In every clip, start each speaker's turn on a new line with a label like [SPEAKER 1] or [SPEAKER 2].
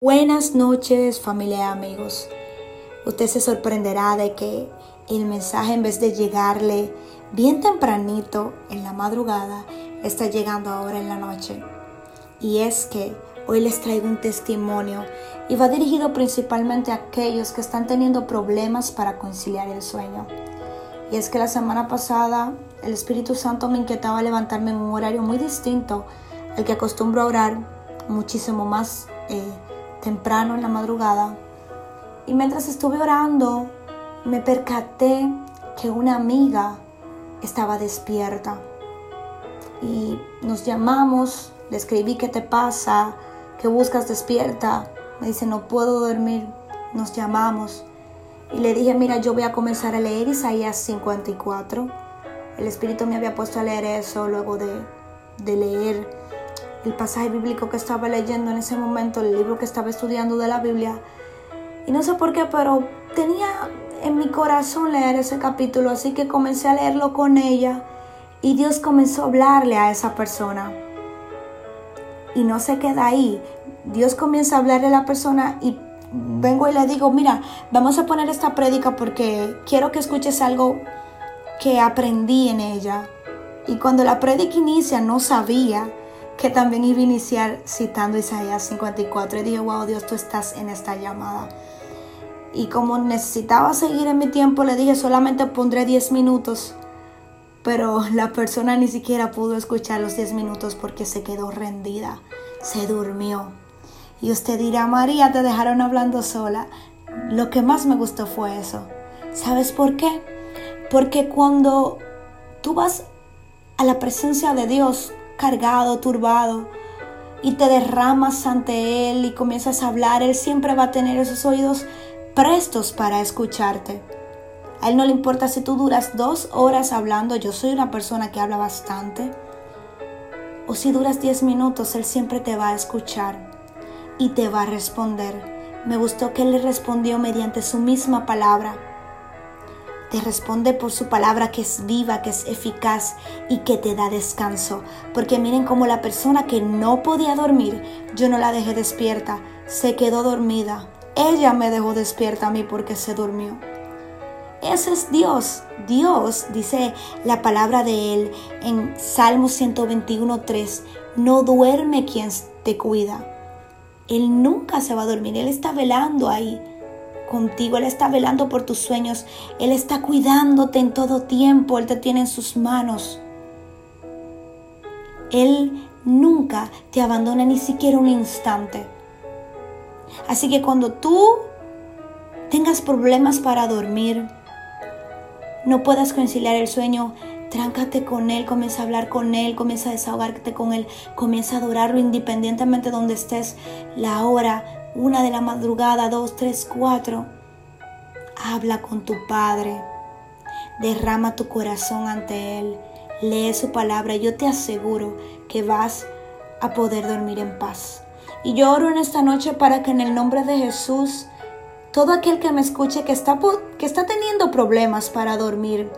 [SPEAKER 1] Buenas noches familia y amigos. Usted se sorprenderá de que el mensaje en vez de llegarle bien tempranito en la madrugada, está llegando ahora en la noche. Y es que hoy les traigo un testimonio y va dirigido principalmente a aquellos que están teniendo problemas para conciliar el sueño. Y es que la semana pasada el Espíritu Santo me inquietaba levantarme en un horario muy distinto al que acostumbro a orar, muchísimo más eh, temprano en la madrugada. Y mientras estuve orando, me percaté que una amiga estaba despierta. Y nos llamamos, le escribí qué te pasa, qué buscas despierta. Me dice, no puedo dormir. Nos llamamos. Y le dije, mira, yo voy a comenzar a leer Isaías 54. El Espíritu me había puesto a leer eso luego de, de leer el pasaje bíblico que estaba leyendo en ese momento, el libro que estaba estudiando de la Biblia. Y no sé por qué, pero tenía en mi corazón leer ese capítulo, así que comencé a leerlo con ella y Dios comenzó a hablarle a esa persona. Y no se queda ahí. Dios comienza a hablarle a la persona y vengo y le digo, mira, vamos a poner esta prédica porque quiero que escuches algo que aprendí en ella. Y cuando la prédica inicia no sabía que también iba a iniciar citando Isaías 54 y dije, wow, Dios, tú estás en esta llamada. Y como necesitaba seguir en mi tiempo, le dije, solamente pondré 10 minutos. Pero la persona ni siquiera pudo escuchar los 10 minutos porque se quedó rendida, se durmió. Y usted dirá, María, te dejaron hablando sola. Lo que más me gustó fue eso. ¿Sabes por qué? Porque cuando tú vas a la presencia de Dios cargado, turbado, y te derramas ante Él y comienzas a hablar, Él siempre va a tener esos oídos prestos para escucharte. A Él no le importa si tú duras dos horas hablando, yo soy una persona que habla bastante, o si duras diez minutos, Él siempre te va a escuchar y te va a responder. Me gustó que Él le respondió mediante su misma palabra te responde por su palabra que es viva, que es eficaz y que te da descanso. Porque miren como la persona que no podía dormir, yo no la dejé despierta, se quedó dormida. Ella me dejó despierta a mí porque se durmió. Ese es Dios. Dios, dice la palabra de Él en Salmo 121.3, no duerme quien te cuida. Él nunca se va a dormir, Él está velando ahí contigo, Él está velando por tus sueños, Él está cuidándote en todo tiempo, Él te tiene en sus manos. Él nunca te abandona ni siquiera un instante. Así que cuando tú tengas problemas para dormir, no puedas conciliar el sueño, tráncate con Él, comienza a hablar con Él, comienza a desahogarte con Él, comienza a adorarlo independientemente de donde estés, la hora, una de la madrugada, dos, tres, cuatro. Habla con tu Padre. Derrama tu corazón ante Él. Lee su palabra. Yo te aseguro que vas a poder dormir en paz. Y yo oro en esta noche para que en el nombre de Jesús, todo aquel que me escuche que está, que está teniendo problemas para dormir,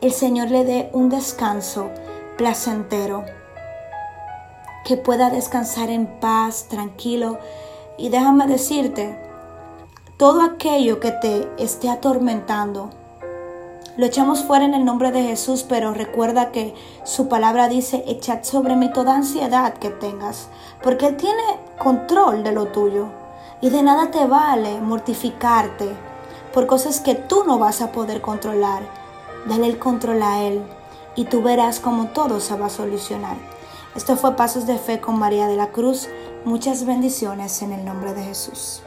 [SPEAKER 1] el Señor le dé un descanso placentero. Que pueda descansar en paz, tranquilo, y déjame decirte, todo aquello que te esté atormentando, lo echamos fuera en el nombre de Jesús, pero recuerda que su palabra dice, echad sobre mí toda ansiedad que tengas, porque Él tiene control de lo tuyo. Y de nada te vale mortificarte por cosas que tú no vas a poder controlar. Dale el control a Él y tú verás cómo todo se va a solucionar. Esto fue Pasos de Fe con María de la Cruz. Muchas bendiciones en el nombre de Jesús.